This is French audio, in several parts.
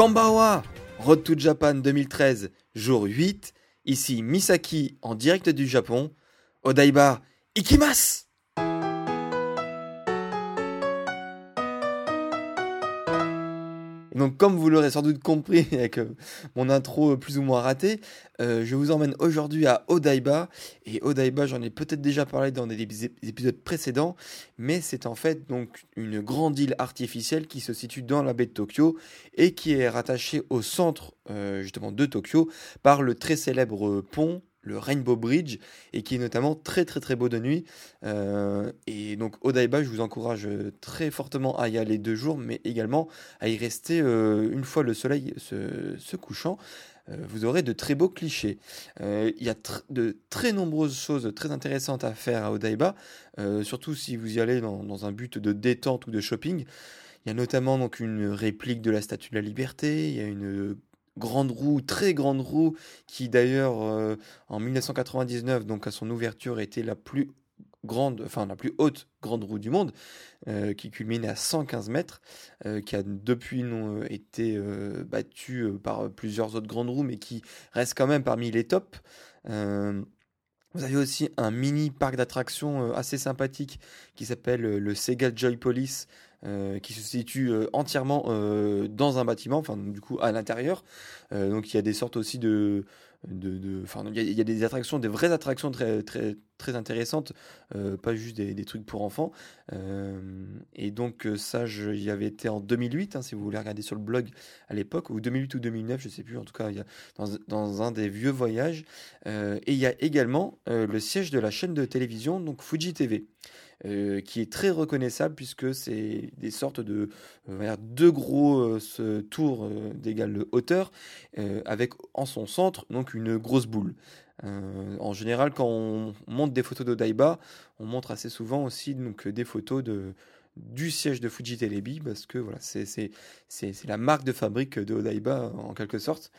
Kambawa, Road to Japan 2013, jour 8. Ici Misaki en direct du Japon. Odaiba, Ikimas Donc, comme vous l'aurez sans doute compris avec euh, mon intro plus ou moins raté, euh, je vous emmène aujourd'hui à Odaiba. Et Odaiba, j'en ai peut-être déjà parlé dans des épisodes précédents, mais c'est en fait donc une grande île artificielle qui se situe dans la baie de Tokyo et qui est rattachée au centre euh, justement de Tokyo par le très célèbre pont le Rainbow Bridge et qui est notamment très très très beau de nuit. Euh, et donc Odaiba, je vous encourage très fortement à y aller deux jours, mais également à y rester euh, une fois le soleil se, couchant. Euh, vous aurez de très beaux clichés. Il y a de très nombreuses choses très intéressantes à faire à Odaiba, surtout si vous y allez dans, dans, un but de détente ou de shopping. Il y a notamment donc une réplique de la Statue de la Liberté, il y a une grande roue, très grande roue, qui d'ailleurs euh, en 1999, donc à son ouverture, était la plus grande, enfin la plus haute grande roue du monde, euh, qui culminait à 115 mètres, euh, qui a depuis été battue par plusieurs autres grandes roues, mais qui reste quand même parmi les tops. vous avez aussi un mini parc d'attractions assez sympathique qui s'appelle le Sega Joy Police, euh, qui se situe euh, entièrement euh, dans un bâtiment, enfin du coup à l'intérieur. donc il y a des sortes aussi de, de, enfin il y, a des attractions, des vraies attractions très très très intéressantes, pas juste des, trucs pour enfants. et donc ça, j'y avais été en 2008, hein, si vous voulez regarder sur le blog à l'époque, ou 2008 ou 2009, je sais plus. En tout cas, dans un des vieux voyages. et il y a également le siège de la chaîne de télévision, donc Fuji TV. Euh, qui est très reconnaissable puisque c'est des sortes de euh, deux gros euh, tours d'égale hauteur avec en son centre donc une grosse boule. en général, quand on montre des photos d'Odaiba, on montre assez souvent aussi donc des photos de du siège de Fuji Telebi parce que voilà c'est la marque de fabrique de Odaiba en quelque sorte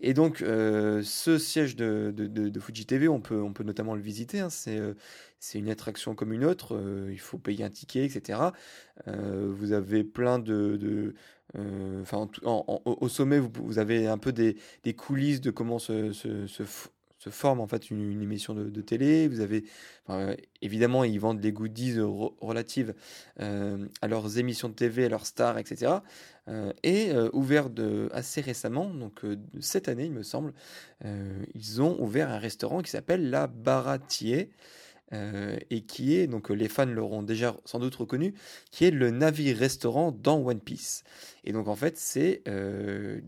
et donc ce siège de, de, Fuji TV on peut on peut notamment le visiter hein. c'est c'est une attraction comme une autre, euh, il faut payer un ticket, etc. Euh, vous avez plein de... Euh, enfin, au sommet, vous, avez un peu des, coulisses de comment se, forme en fait une, émission de, télé. Vous avez, évidemment, ils vendent des goodies relatives à leurs émissions de TV, à leurs stars, etc. et ouvert de, assez récemment, donc cette année, il me semble, ils ont ouvert un restaurant qui s'appelle La Baratier. Euh, et qui est, donc les fans l'auront déjà sans doute reconnu, qui est le navire-restaurant dans One Piece. Et donc en fait c'est euh,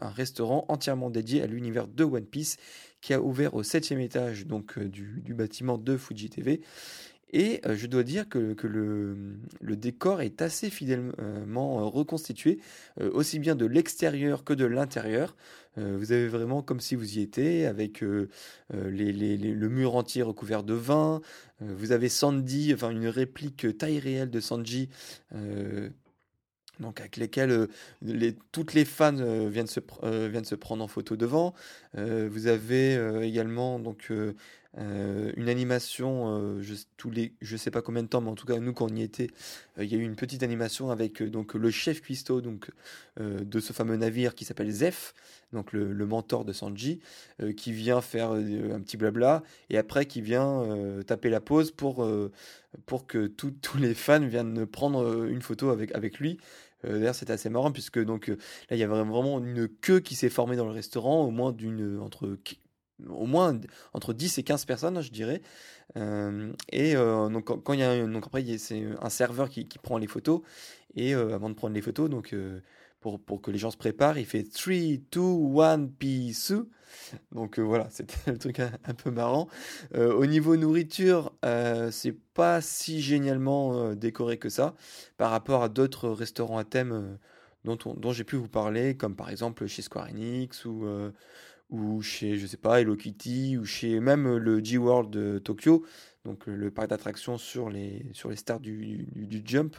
un restaurant entièrement dédié à l'univers de One Piece qui a ouvert au septième étage donc euh, du, du, bâtiment de Fuji TV. Et je dois dire que, le, décor est assez fidèlement reconstitué, aussi bien de l'extérieur que de l'intérieur. Euh, vous avez vraiment comme si vous y étiez, avec euh, euh, le mur entier recouvert de vin. vous avez Sandy, enfin une réplique taille réelle de Sanji donc avec lesquels les, toutes les fans viennent, se, viennent se prendre en photo devant. vous avez également donc euh, une animation, euh, je, tous les, je sais pas combien de temps, mais en tout cas nous quand on y était, euh, il y a eu une petite animation avec donc le chef cuistot donc de ce fameux navire qui s'appelle Zef, donc le, mentor de Sanji, qui vient faire un petit blabla et après qui vient taper la pause pour pour que tous les fans viennent prendre une photo avec avec lui. D'ailleurs, c'était assez marrant puisque donc là, il y avait vraiment une queue qui s'est formée dans le restaurant, au moins d'une entre au moins entre 10 et 15 personnes, je dirais. Euh, et euh, donc, quand il y a donc après, c'est un serveur qui, qui, prend les photos. Et euh, avant de prendre les photos, donc pour, pour que les gens se préparent, il fait 3, 2, 1, peace. Donc voilà, c'était le truc un, peu marrant. au niveau nourriture, c'est pas si génialement décoré que ça par rapport à d'autres restaurants à thème dont, dont j'ai pu vous parler, comme par exemple chez Square Enix ou ou chez, je sais pas, Hello Kitty, ou chez même le G-World de Tokyo, donc le parc d'attractions sur les, sur les stars du, du, jump.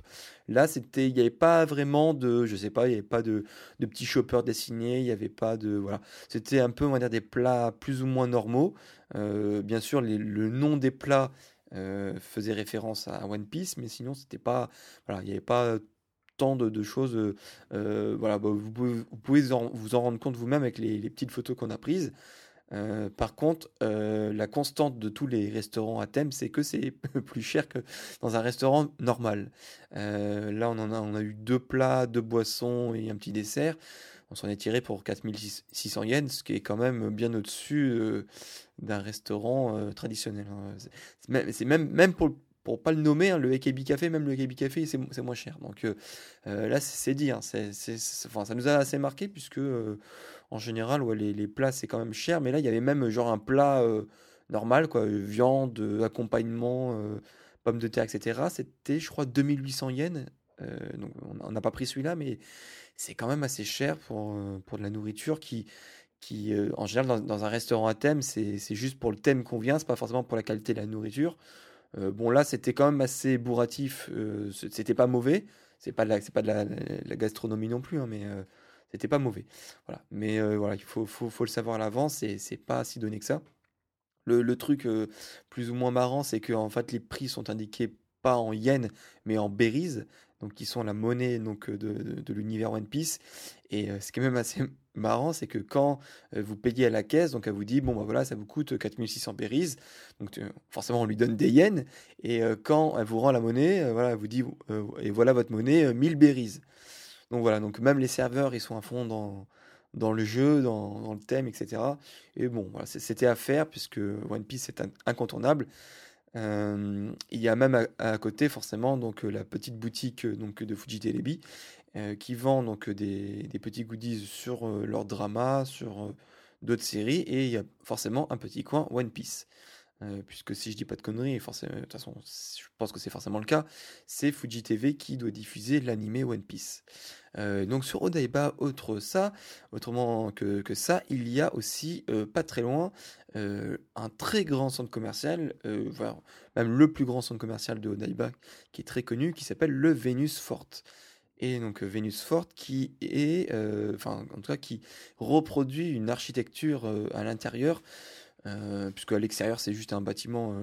Là, c'était, il n'y avait pas vraiment de, je sais pas, il n'y avait pas de, de petits shoppers dessinés, il n'y avait pas de, voilà. C'était un peu, on va dire, des plats plus ou moins normaux. Euh, bien sûr, le nom des plats euh, faisait référence à One Piece, mais sinon, c'était pas, voilà, il n'y avait pas tant de, choses. Euh, euh, voilà, bah, vous pouvez, vous, en rendre compte vous-même avec les, petites photos qu'on a prises. Euh, par contre, la constante de tous les restaurants à thème, c'est que c'est plus cher que dans un restaurant normal. là, on en a eu deux plats, deux boissons et un petit dessert. On s'en est tiré pour 4600 yens, ce qui est quand même bien au-dessus d'un restaurant traditionnel. Hein. C'est même, même pour, pour pas le nommer, hein, le AKB Café, même le AKB Café, c'est moins cher. Donc euh, euh, là, c'est dit, hein, c'est enfin, ça nous a assez marqué, puisque euh, en général, ouais, les, les, plats, c'est quand même cher. Mais là, il y avait même genre un plat normal, quoi, viande, accompagnement, pommes de terre, etc. C'était, je crois, 2800 yens. donc on n'a pas pris celui-là, mais c'est quand même assez cher pour, pour de la nourriture qui, qui en général, dans, dans, un restaurant à thème, c'est juste pour le thème qu'on vient, c'est pas forcément pour la qualité de la nourriture. Euh, bon, là, c'était quand même assez bourratif. Euh, c'était pas mauvais. C'est pas de la, c'est pas de la, gastronomie non plus, hein, mais euh, c'était pas mauvais. Voilà. Mais voilà, il faut, faut, faut, le savoir à l'avance et c'est pas si donné que ça. Le, le truc plus ou moins marrant, c'est que en fait, les prix sont indiqués pas en yens, mais en berries, donc qui sont la monnaie donc de, de, l'univers One Piece. Et ce qui est même assez marrant, c'est que quand euh, vous payez à la caisse, donc elle vous dit, bon, bah voilà, ça vous coûte 4600 berries, donc forcément on lui donne des yens, et euh, quand elle vous rend la monnaie, euh, voilà, elle vous dit, et voilà votre monnaie, 1000 berries. Donc voilà, donc même les serveurs, ils sont à fond dans, dans le jeu, dans, dans le thème, etc. Et bon, voilà, c'était à faire, puisque One Piece est incontournable. Il y a même à, côté forcément donc la petite boutique donc de Fuji Telebi euh, qui vend donc des, des, petits goodies sur euh, leur drama, sur euh, d'autres séries, et il y a forcément un petit coin One Piece. puisque si je dis pas de conneries, forcément, de toute façon, je pense que c'est forcément le cas, c'est Fuji TV qui doit diffuser l'animé One Piece. Donc sur Odaiba, autre autrement que, ça, il y a aussi pas très loin un très grand centre commercial, voilà, même le plus grand centre commercial de Odaiba, qui est très connu, qui s'appelle le Venus Fort. Et donc euh, Vénus Forte qui est, euh, enfin en tout cas qui reproduit une architecture euh, à l'intérieur, puisque à l'extérieur c'est juste un bâtiment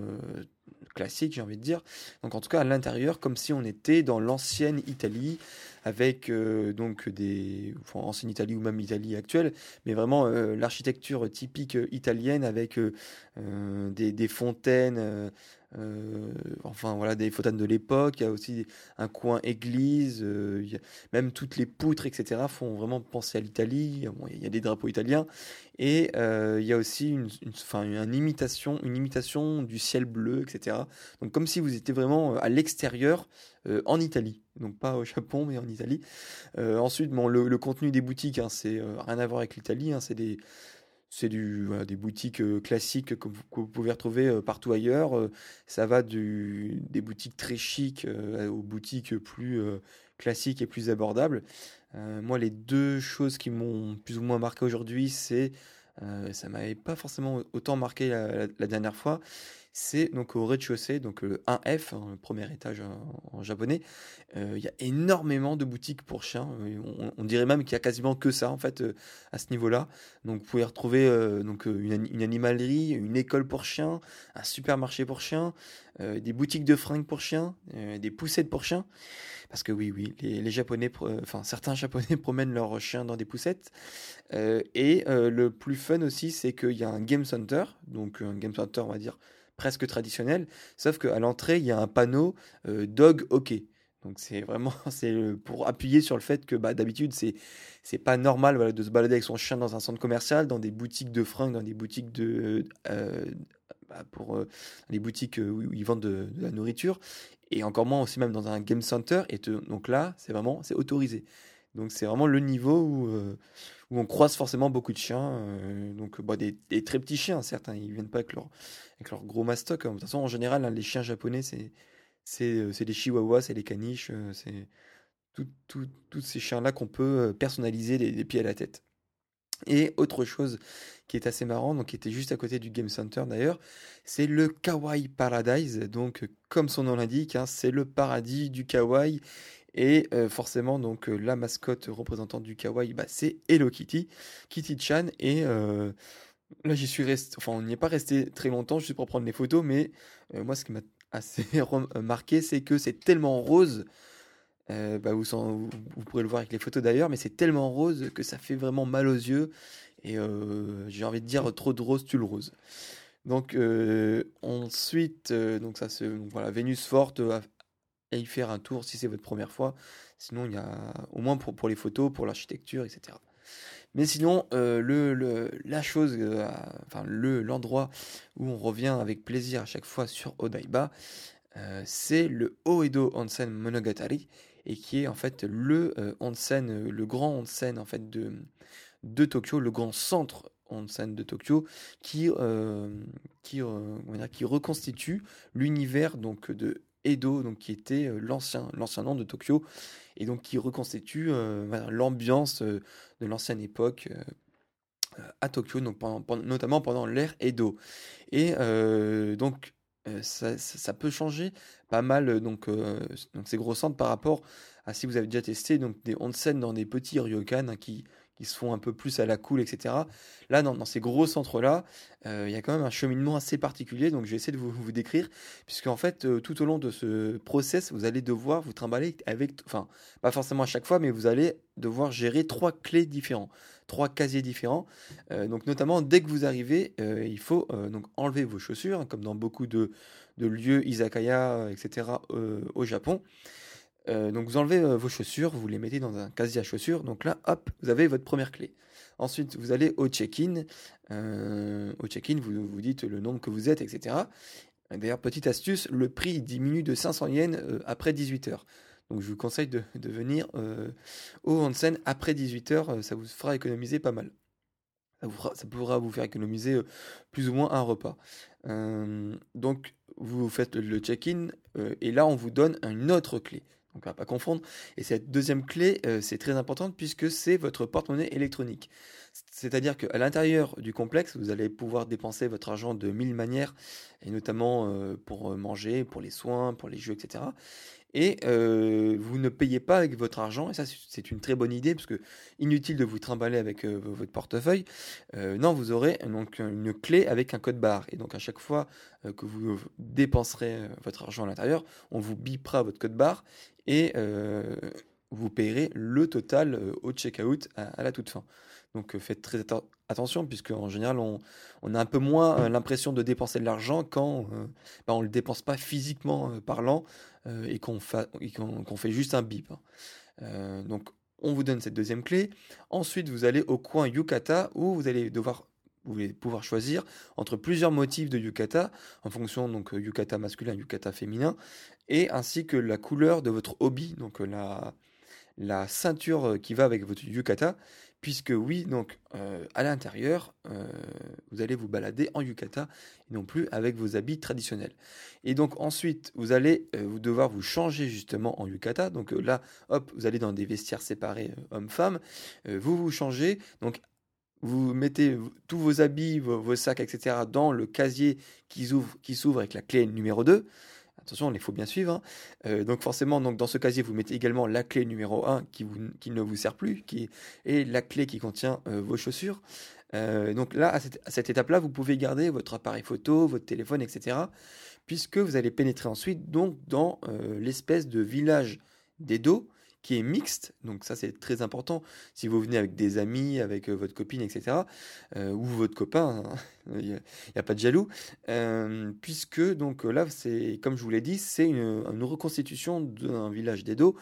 classique, j'ai envie de dire. Donc en tout cas à l'intérieur, comme si on était dans l'ancienne Italie, avec donc des, enfin ancienne Italie ou même Italie actuelle, mais vraiment l'architecture typique italienne avec des, des, fontaines euh, enfin voilà des fontaines de l'époque, il y a aussi un coin église, euh, même toutes les poutres, etc. font vraiment penser à l'Italie. il y a des drapeaux italiens et euh, il y a aussi une, une, imitation, une imitation du ciel bleu, etc. Donc comme si vous étiez vraiment à l'extérieur en Italie, donc pas au Japon mais en Italie. ensuite, bon, le, contenu des boutiques, hein, c'est rien à voir avec l'Italie, hein, c'est des c'est des boutiques euh, classiques que vous, pouvez retrouver euh, partout ailleurs. Euh, ça va des boutiques très chics aux boutiques plus classiques et plus abordables. moi, les deux choses qui m'ont plus ou moins marqué aujourd'hui, c'est ça m'avait pas forcément autant marqué la dernière fois c'est donc au rez-de-chaussée, donc le 1F, hein, le premier étage en, japonais. Euh, il y a énormément de boutiques pour chiens. Euh, on, dirait même qu'il y a quasiment que ça en fait euh, à ce niveau-là. Donc vous pouvez retrouver donc une, une, animalerie, une école pour chiens, un supermarché pour chiens, des boutiques de fringues pour chiens, des poussettes pour chiens. Parce que oui, oui, les, Japonais, enfin certains Japonais promènent leurs chiens dans des poussettes. et le plus fun aussi, c'est qu'il y a un game center, donc un game center, on va dire presque traditionnel, sauf qu'à l'entrée, il y a un panneau euh, dog hockey. Donc c'est vraiment c'est pour appuyer sur le fait que bah, d'habitude c'est c'est pas normal de se balader avec son chien dans un centre commercial, dans des boutiques de fringues, dans des boutiques de euh, bah, pour euh, les boutiques où ils vendent de, la nourriture et encore moins aussi même dans un game center. Et donc là c'est vraiment c'est autorisé. Donc c'est vraiment le niveau où, euh, où on croise forcément beaucoup de chiens. euh, donc bah, des, très petits chiens, certes, hein, ils viennent pas avec leur, avec leur gros mastoc. hein. De toute façon, en général, hein, les chiens japonais, c'est c'est euh, les chihuahuas, c'est les caniches, euh, c'est tout- tout- tous ces chiens-là qu'on peut euh, personnaliser des, des pieds à la tête. Et autre chose qui est assez marrant, donc qui était juste à côté du Game Center d'ailleurs, c'est le Kawaii Paradise. Donc, euh, comme son nom l'indique, hein, c'est le paradis du kawaii. Et euh, forcément, donc euh, la mascotte représentante du kawaii, bah, c'est Hello Kitty, Kitty-chan. Et euh, là, j'y suis resté, enfin, on n'y est pas resté très longtemps, juste pour prendre les photos, mais moi, ce qui m'a assez rem- euh, marqué, c'est que c'est tellement rose. bah, vous, pourrez le voir avec les photos d'ailleurs, mais c'est tellement rose que ça fait vraiment mal aux yeux. Et j'ai envie de dire trop de rose tue le rose. Donc ensuite, donc ça c'est donc voilà Vénus forte à y faire un tour si c'est votre première fois. Sinon il y a au moins pour, les photos, pour l'architecture, etc. Mais sinon euh, le, le- la chose, euh, enfin le l'endroit où on revient avec plaisir à chaque fois sur Odaiba, euh, c'est le Oedo Onsen Monogatari et qui est en fait le onsen, le grand onsen en fait de de Tokyo, le grand centre onsen de Tokyo, qui, qui, qui reconstitue l'univers donc de Edo, donc qui était l'ancien l'ancien nom de Tokyo, et donc qui reconstitue l'ambiance de l'ancienne époque à Tokyo, donc notamment pendant l'ère Edo. Et donc ça, ça- peut changer pas mal donc, donc ces gros centres par rapport à si vous avez déjà testé donc des onsen dans des petits ryokan hein, qui qui se font un peu plus à la cool, etc. Là, dans, ces gros centres-là, euh, il y a quand même un cheminement assez particulier, donc je vais essayer de vous, vous décrire, puisque en fait, euh, tout au long de ce process, vous allez devoir vous trimballer avec, enfin, pas forcément à chaque fois, mais vous allez devoir gérer trois clés différents, trois casiers différents. Euh, donc, notamment, dès que vous arrivez, il faut donc enlever vos chaussures, hein, comme dans beaucoup de, de lieux izakaya, etc. au Japon. Euh, donc vous enlevez euh, vos chaussures, vous les mettez dans un casier à chaussures. Donc là, hop, vous avez votre première clé. Ensuite, vous allez au check-in. Euh, au check-in, vous vous dites le nombre que vous êtes, etc. D'ailleurs, petite astuce, le prix diminue de 500 yens après 18 heures. Donc je vous conseille de, venir au onsen après 18 heures, ça vous fera économiser pas mal. Ça, pourra vous faire économiser plus ou moins un repas. Donc vous faites le check-in et là on vous donne une autre clé. Donc, on va pas confondre. Et cette deuxième clé, euh, c'est très importante puisque c'est votre porte-monnaie électronique. C'est-à-dire qu'à l'intérieur du complexe, vous allez pouvoir dépenser votre argent de mille manières, et notamment euh, pour manger, pour les soins, pour les jeux, etc. Et euh, vous ne payez pas avec votre argent, et ça c'est- une très bonne idée, parce que inutile de vous trimballer avec euh, votre portefeuille. Euh, non, vous aurez donc une clé avec un code barre. Et donc à chaque fois que vous dépenserez votre argent à l'intérieur, on vous bipera votre code barre et vous payerez le total au checkout à, à la toute fin. Donc faites très atten- attention puisque en général on, a un peu moins euh, l'impression de dépenser de l'argent quand euh, bah, on ne le dépense pas physiquement euh, parlant et qu'on fait juste un bip. hein. Donc on vous donne cette deuxième clé. Ensuite vous allez au coin yukata où vous allez devoir pouvoir choisir entre plusieurs motifs de yukata en fonction donc yukata masculin, yukata féminin et ainsi que la couleur de votre hobby, donc la, ceinture qui va avec votre yukata, puisque oui, donc euh, à l'intérieur, euh, vous allez vous balader en yukata non plus avec vos habits traditionnels. Et donc ensuite, vous allez euh, devoir vous changer justement en yukata. Donc là, hop, vous allez dans des vestiaires séparés hommes-femmes, vous vous changez, donc vous mettez tous vos habits, vos, sacs, etc. dans le casier qui s'ouvre avec la clé numéro 2. Attention, il faut bien suivre. hein. Euh, donc forcément, dans ce casier, vous mettez également la clé numéro 1 qui, ne vous sert plus, et la clé qui contient euh, vos chaussures. Euh, donc là, à cette, étape-là, vous pouvez garder votre appareil photo, votre téléphone, etc. Puisque vous allez pénétrer ensuite dans l'espèce de village d'Edo qui est mixte. Donc ça, c'est très important. Si vous venez avec des amis, avec euh, votre copine, etc., euh, ou votre copain, hein, il n'y a, pas de jaloux, euh, puisque donc là, c'est comme je vous l'ai dit, c'est une, reconstitution d'un village d'Edo,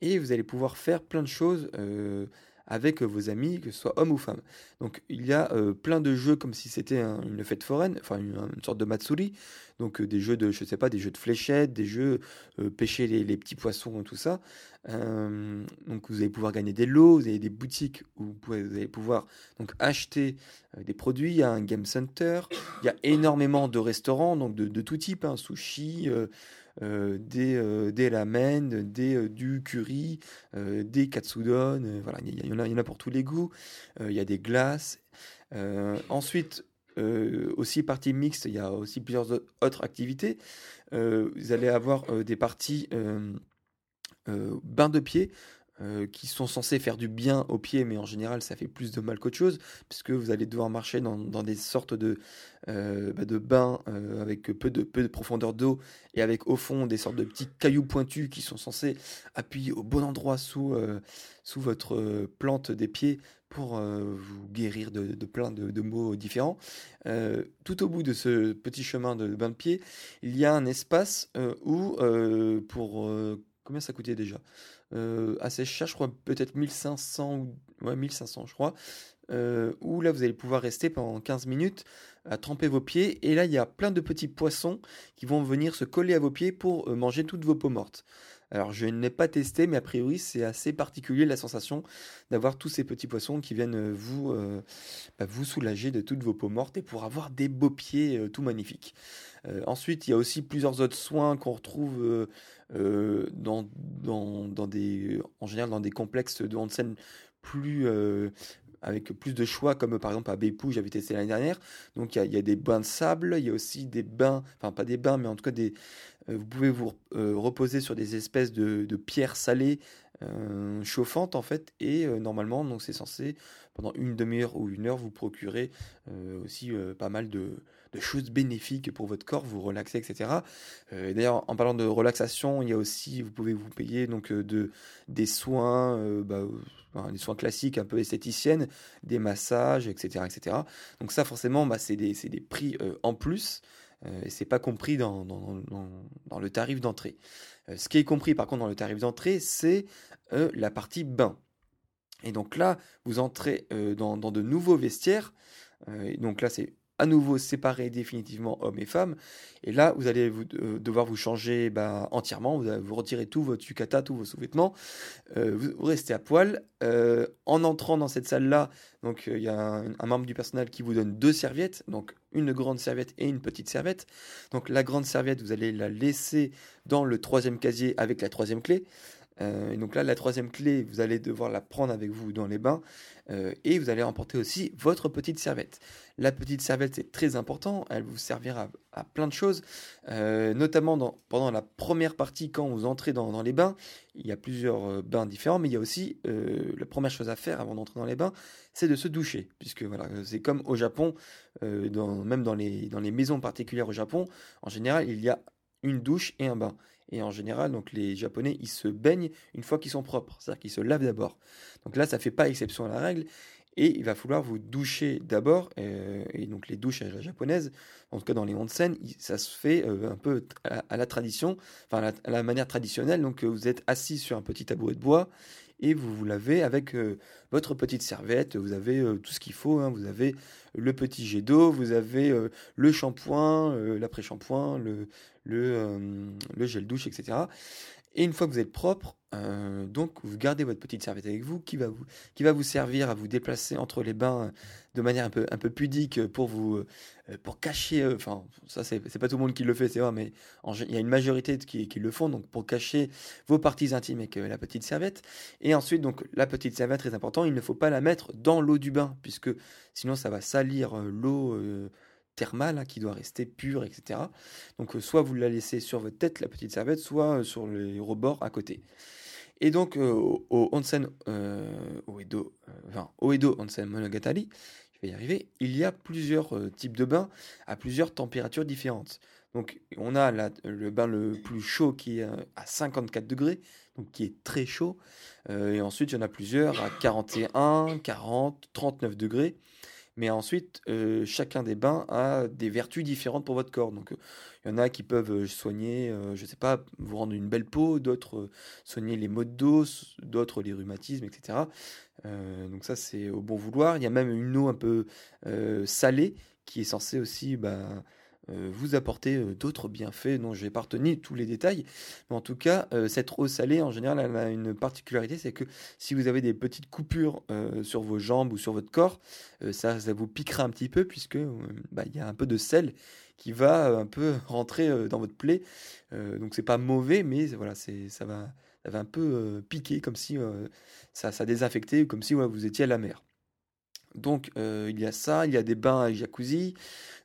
et vous allez pouvoir faire plein de choses avec vos amis, que ce soit hommes ou femmes. Donc il y a plein de jeux comme si c'était une fête foraine, enfin une, sorte de matsuri, donc des jeux de, je sais pas, des jeux de fléchettes, des jeux pêcher les, petits poissons, tout ça. donc vous allez pouvoir gagner des lots, vous avez des boutiques où vous, allez pouvoir donc acheter des produits. Il y a un game center, il y a énormément de restaurants, donc de, tout type, hein, sushi. Euh, des, euh, des ramen, des, euh, du curry, des katsudon, voilà, il y, en a, y en a pour tous les goûts, il y a des glaces. ensuite, aussi partie mixte, il y a aussi plusieurs autres activités. vous allez avoir des parties bains de pied euh, qui sont censés faire du bien aux pieds, mais en général ça fait plus de mal qu'autre chose, puisque vous allez devoir marcher dans, des sortes de, euh, bah, de bains euh, avec peu de, peu de profondeur d'eau et avec au fond des sortes de petits cailloux pointus qui sont censés appuyer au bon endroit sous, sous votre plante des pieds pour vous guérir de, plein de, de, maux différents. tout au bout de ce petit chemin de bain de pied, il y a un espace où, pour... combien ça coûtait déjà? Euh, assez cher, je crois peut-être 1500 ou ouais, 1500 je crois, euh, où là vous allez pouvoir rester pendant 15 minutes à tremper vos pieds et là il y a plein de petits poissons qui vont venir se coller à vos pieds pour euh, manger toutes vos peaux mortes. Alors je n'ai pas testé, mais a priori c'est assez particulier la sensation d'avoir tous ces petits poissons qui viennent vous, bah, vous soulager de toutes vos peaux mortes et pour avoir des beaux pieds tout magnifiques. ensuite il y a aussi plusieurs autres soins qu'on retrouve euh, dans, dans, dans, des, en général dans des complexes de onsen plus euh, avec plus de choix, comme par exemple à Bepou, j'avais testé l'année dernière. Donc il y, y, a des bains de sable, il y a aussi des bains, enfin pas des bains, mais en tout cas des, euh, vous pouvez vous reposer sur des espèces de, de pierres salées chauffantes en fait, et normalement donc c'est censé pendant une demi-heure ou une heure vous procurer aussi pas mal de, de choses bénéfiques pour votre corps, vous relaxer, etc. Euh, D'ailleurs, en parlant de relaxation, il y a aussi, vous pouvez vous payer donc euh, de des soins, euh, bah, des soins classiques, un peu esthéticiennes, des massages, etc., etc. Donc ça, forcément, bah, c'est des, des, prix en plus. et c'est pas compris dans, dans, le tarif d'entrée. ce qui est compris par contre dans le tarif d'entrée, c'est la partie bain. Et donc là, vous entrez dans, dans, de nouveaux vestiaires. donc là, c'est à nouveau séparer définitivement hommes et femmes. Et là, vous allez euh, devoir vous changer bah, entièrement. Vous, retirer tout votre yukata, tous vos sous-vêtements. Euh, vous, restez à poil. Euh, en entrant dans cette salle-là, donc il y a un, membre du personnel qui vous donne deux serviettes, donc une grande serviette et une petite serviette. Donc la grande serviette, vous allez la laisser dans le troisième casier avec la troisième clé. Et donc là, la troisième clé, vous allez devoir la prendre avec vous dans les bains. et vous allez emporter aussi votre petite serviette. La petite serviette, c'est très important. Elle vous servira à, plein de choses, euh, notamment pendant la première partie, quand vous entrez dans, les bains. Il y a plusieurs euh, bains différents, mais il y a aussi euh, la première chose à faire avant d'entrer dans les bains, c'est de se doucher. Puisque voilà, c'est comme au Japon, même dans les maisons particulières au Japon, en général, il y a une douche et un bain. Et en général, donc les Japonais, ils se baignent une fois qu'ils sont propres, c'est-à-dire qu'ils se lavent d'abord. Donc là, ça fait pas exception à la règle et il va falloir vous doucher d'abord. Euh, et donc les douches à la japonaise, en tout cas dans les onsen, ça se fait euh, un peu à, la tradition, enfin à la, manière traditionnelle. Donc vous êtes assis sur un petit tabouret de bois et vous vous lavez avec euh, votre petite serviette. Vous avez tout ce qu'il faut. Hein. Vous avez le petit jet d'eau, vous avez le shampoing, l'après-shampoing, le, le, le gel douche, etc. Et une fois que vous êtes propre, euh, donc vous gardez votre petite serviette avec vous qui va vous, servir à vous déplacer entre les bains euh, de manière un peu, pudique pour vous euh, pour cacher, enfin ça c'est pas tout le monde qui le fait c'est vrai mais il y a une majorité qui, le font donc pour cacher vos parties intimes avec la petite serviette et ensuite donc la petite serviette très important il ne faut pas la mettre dans l'eau du bain puisque sinon ça va salir l'eau thermale hein, qui doit rester pure, etc. Donc euh, soit vous la laissez sur votre tête, la petite serviette, soit euh, sur les rebords à côté. Et donc euh, au onsen Oedo, enfin, Oedo Onsen Monogatari, je vais y arriver, il y a plusieurs types de bains à plusieurs températures différentes. Donc on a le bain le plus chaud qui est à 54 degrés, donc qui est très chaud. et ensuite il y en a plusieurs à 41, 40, 39 degrés. Mais ensuite, euh, chacun des bains a des vertus différentes pour votre corps. Donc, il y en a qui peuvent soigner, je ne sais pas, vous rendre une belle peau, d'autres soigner les maux de dos, d'autres les rhumatismes, etc. donc ça, c'est au bon vouloir. Il y a même une eau un peu salée qui est censée aussi... Bah, euh, vous apporter euh, d'autres bienfaits dont je vais pas retenir tous les détails. Mais en tout cas, euh, cette eau salée, en général, elle a une particularité, c'est que si vous avez des petites coupures sur vos jambes ou sur votre corps, ça, vous piquera un petit peu puisque bah, il y a un peu de sel qui va un peu rentrer dans votre plaie. donc c'est pas mauvais, mais ça va, ça un peu piquer comme si ça, ça désinfectait, comme si vous étiez à la mer. Donc il y a ça, il y a des bains à jacuzzi,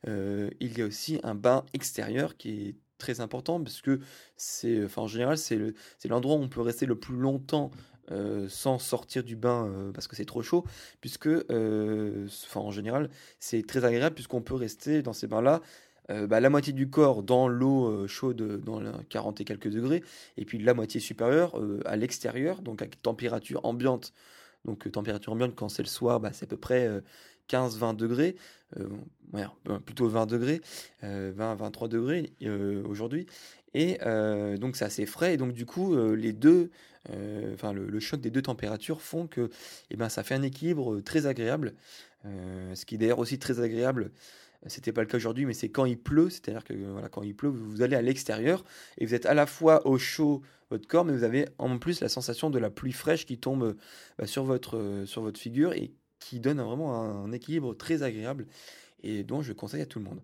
euh, il y a aussi un bain extérieur qui est très important parce que c'est, en général, c'est l'endroit où on peut rester le plus longtemps euh, sans sortir du bain euh, parce que c'est trop chaud, puisque, en général, c'est très agréable puisqu'on peut rester dans ces bains-là. Bah, la moitié du corps dans l'eau chaude dans la 40 et quelques degrés, et puis la moitié supérieure à l'extérieur, donc à température ambiante. Donc température ambiante quand c'est le soir, bah, c'est à peu près 15-20 degrés, euh, plutôt 20 degrés, 20-23 euh, degrés euh, aujourd'hui. Et donc c'est assez frais. Et donc du coup, les deux, le, choc des deux températures font que eh ben, ça fait un équilibre très agréable. ce qui est d'ailleurs aussi très agréable c'était pas le cas aujourd'hui, mais c'est quand il pleut, c'est-à-dire que voilà, quand il pleut, vous allez à l'extérieur et vous êtes à la fois au chaud votre corps, mais vous avez en plus la sensation de la pluie fraîche qui tombe bah, sur, votre, sur votre figure et qui donne vraiment un, équilibre très agréable et dont je conseille à tout le monde.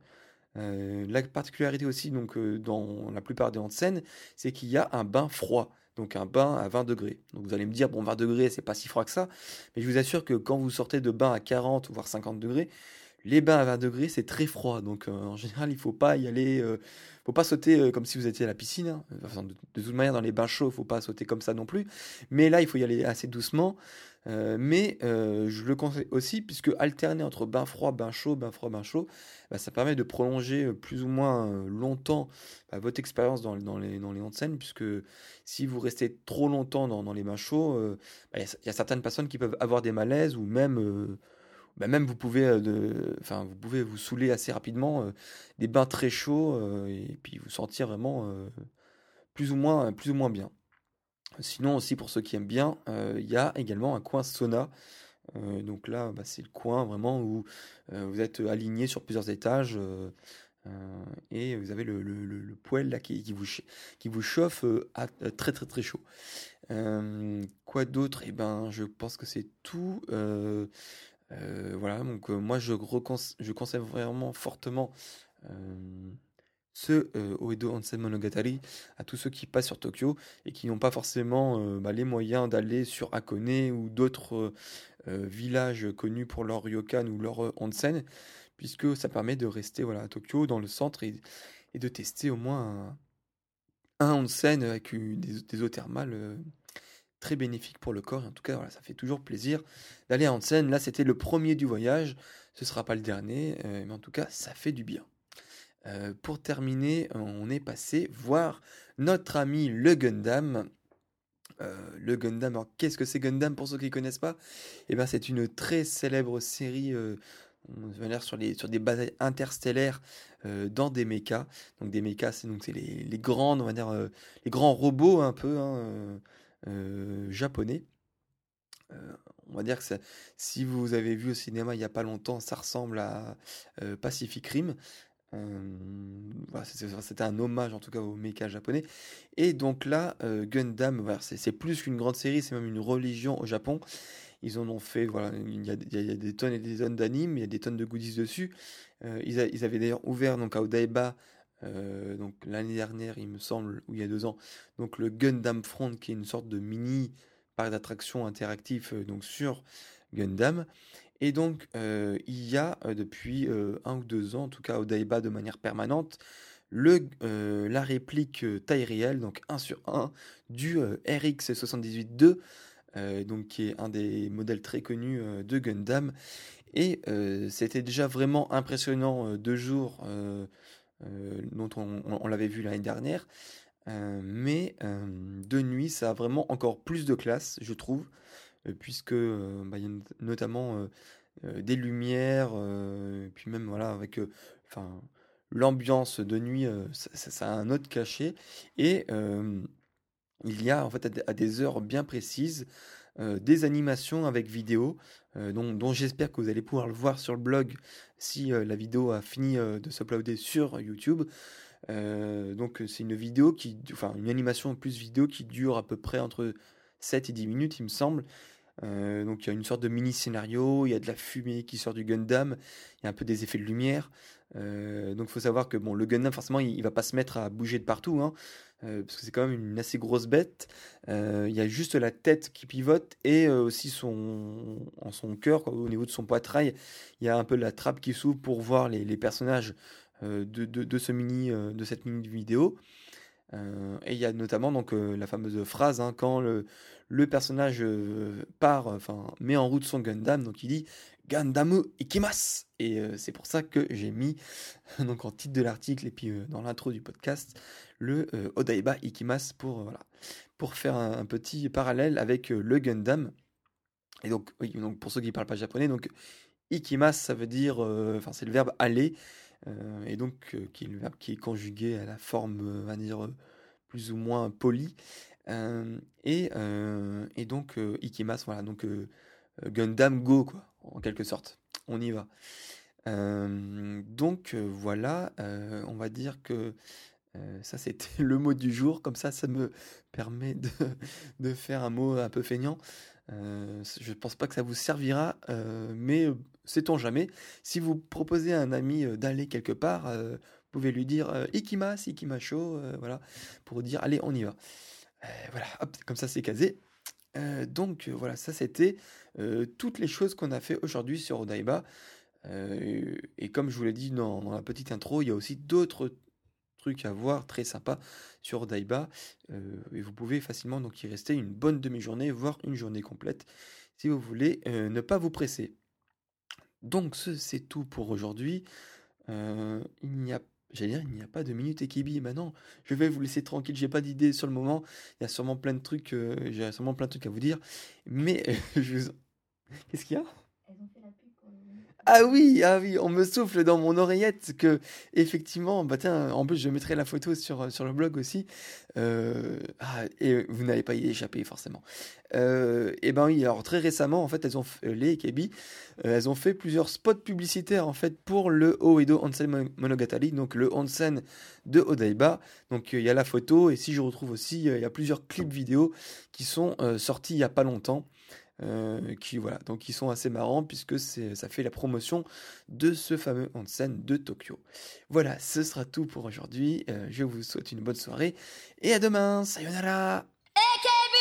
Euh, la particularité aussi, donc, euh, dans la plupart des onsen, c'est qu'il y a un bain froid, donc un bain à 20 degrés. Donc vous allez me dire, bon, 20 degrés, c'est pas si froid que ça, mais je vous assure que quand vous sortez de bain à 40 voire 50 degrés, les bains à 20 degrés, c'est très froid. Donc euh, en général, il faut pas y aller, euh, faut pas sauter comme si vous étiez à la piscine. Hein. de, toute manière, dans les bains chauds, il faut pas sauter comme ça non plus. Mais là, il faut y aller assez doucement. Euh, mais euh, je le conseille aussi, puisque alterner entre bain froid, bain chaud, bain froid, bain chaud, bah, ça permet de prolonger euh, plus ou moins longtemps bah, votre expérience dans, les, dans les onsen, puisque si vous restez trop longtemps dans, dans les bains chauds, bah, il y, a certaines personnes qui peuvent avoir des malaises ou même... même vous pouvez, enfin, vous pouvez vous saouler assez rapidement des bains très chauds et puis vous sentir vraiment plus ou moins, plus ou moins bien. Sinon aussi pour ceux qui aiment bien, euh, il y a également un coin sauna. Euh, donc là, bah, c'est le coin vraiment où euh, vous êtes aligné sur plusieurs étages et vous avez le, le, poêle là qui, qui, vous, qui vous chauffe à très très très chaud. quoi d'autre? Eh ben, je pense que c'est tout. Voilà, donc moi je, je conseille vraiment fortement ce euh, Oedo Onsen Monogatari à tous ceux qui passent sur Tokyo et qui n'ont pas forcément euh, bah, les moyens d'aller sur Hakone ou d'autres euh, villages connus pour leur ryokan ou leur onsen, puisque ça permet de rester voilà, à Tokyo, dans le centre, et, de tester au moins un, onsen avec des, eaux thermales très bénéfiques pour le corps. en tout cas, voilà, ça fait toujours plaisir d'aller à onsen. Là, c'était le premier du voyage, ce ne sera pas le dernier, mais en tout cas, ça fait du bien. Euh, pour terminer, on est passé voir notre ami le Gundam. Euh, le Gundam, alors qu'est-ce que c'est Gundam pour ceux qui ne connaissent pas? Eh ben, c'est une très célèbre série euh, sur, sur des batailles interstellaires euh, dans des mechas. Donc des mechas, c'est c'est les, les les grands robots un peu hein, japonais. on va dire que si vous avez vu au cinéma il n'y a pas longtemps, ça ressemble à Pacific Rim. Euh, c'était un hommage en tout cas au mecha japonais. Et donc là, euh, Gundam, c'est plus qu'une grande série, c'est même une religion au Japon. Ils en ont fait, voilà, il y a, des tonnes et des tonnes d'animes, il y a des tonnes de goodies dessus. Euh, ils, avaient d'ailleurs ouvert donc à Odaiba, donc l'année dernière, il me semble, ou il y a deux ans, donc le Gundam Front, qui est une sorte de mini parc d'attractions interactif donc sur Gundam. Et donc, euh, il y a euh, depuis euh, un ou deux ans, en tout cas au Daiba de manière permanente, le, la réplique taille réelle, donc 1 sur 1, du RX78-2, donc qui est un des modèles très connus de Gundam. Et c'était déjà vraiment impressionnant deux jours dont on, l'avait vu l'année dernière. mais de nuit, ça a vraiment encore plus de classe, je trouve. Euh, puisque euh, bah, y a notamment des lumières, puis même voilà avec l'ambiance de nuit, ça, a un autre cachet et il y a en fait à des heures bien précises des animations avec vidéo dont, dont j'espère que vous allez pouvoir le voir sur le blog si la vidéo a fini de s'uploader sur YouTube. donc c'est une vidéo qui, enfin une animation plus vidéo qui dure à peu près entre 7 et 10 minutes il me semble. donc il y a une sorte de mini scénario, il y a de la fumée qui sort du Gundam, il y a un peu des effets de lumière. Donc il faut savoir que bon le Gundam forcément il, il, va pas se mettre à bouger de partout. Hein. Euh, parce que c'est quand même une assez grosse bête. Euh, il y a juste la tête qui pivote et euh, aussi son, en son cœur, au niveau de son poitrail, il y a un peu la trappe qui s'ouvre pour voir les, personnages de, ce mini, de cette mini vidéo. et il y a notamment donc la fameuse phrase hein, quand le, le personnage part, enfin met en route son Gundam, donc il dit Gandamu Ikimas. Et c'est pour ça que j'ai mis donc en titre de l'article et puis dans l'intro du podcast le euh, Odaiba Ikimas pour, euh, voilà, pour faire un, petit parallèle avec euh, le Gundam. Et donc, donc, pour ceux qui ne parlent pas japonais, donc Ikimas, ça veut dire, enfin, c'est le verbe aller, et donc qui est le verbe qui est conjugué à la forme, on va dire, plus ou moins polie. et, et donc, Ikimas, voilà, donc Gundam Go, quoi, en quelque sorte. On y va. donc voilà, on va dire que euh, ça, c'était le mot du jour. Comme ça, ça me permet de, faire un mot un peu feignant. Euh, je ne pense pas que ça vous servira, euh, mais sait-on jamais. Si vous proposez à un ami d'aller quelque part, vous pouvez lui dire Ikimas, Ikimasho, voilà, pour dire allez, on y va. voilà, hop, comme ça, c'est casé. Donc voilà, ça c'était toutes les choses qu'on a fait aujourd'hui sur Odaiba. et comme je vous l'ai dit dans, la petite intro, il y a aussi d'autres truc à voir, très sympa sur Daiba. Euh, et vous pouvez facilement donc y rester une bonne demi-journée, voire une journée complète, si vous voulez euh, ne pas vous presser. Donc c'est tout pour aujourd'hui. Euh, il n'y a J'allais dire, il n'y a pas de minute Ekibi. Maintenant, je vais vous laisser tranquille. J'ai pas d'idée sur le moment. Il y a sûrement plein de trucs. J'ai sûrement plein de trucs à vous dire. Mais je vous... Qu'est-ce qu'il y a? Ah oui, ah oui, on me souffle dans mon oreillette que effectivement, bah tiens, en plus je mettrai la photo sur, sur le blog aussi. Euh, ah, et vous n'allez pas y échapper forcément. Euh, et ben oui, alors très récemment en fait, elles ont les Kebi, euh, elles ont fait plusieurs spots publicitaires en fait pour le Oedo Onsen Monogatari, donc le onsen de Odaiba. Donc il y a la photo et si je retrouve aussi, il y a plusieurs clips vidéo qui sont sortis il y a pas longtemps. Euh, qui voilà, donc qui sont assez marrants puisque ça fait la promotion de ce fameux onsen de Tokyo. Voilà, ce sera tout pour aujourd'hui. Euh, je vous souhaite une bonne soirée et à demain. Sayonara. AKB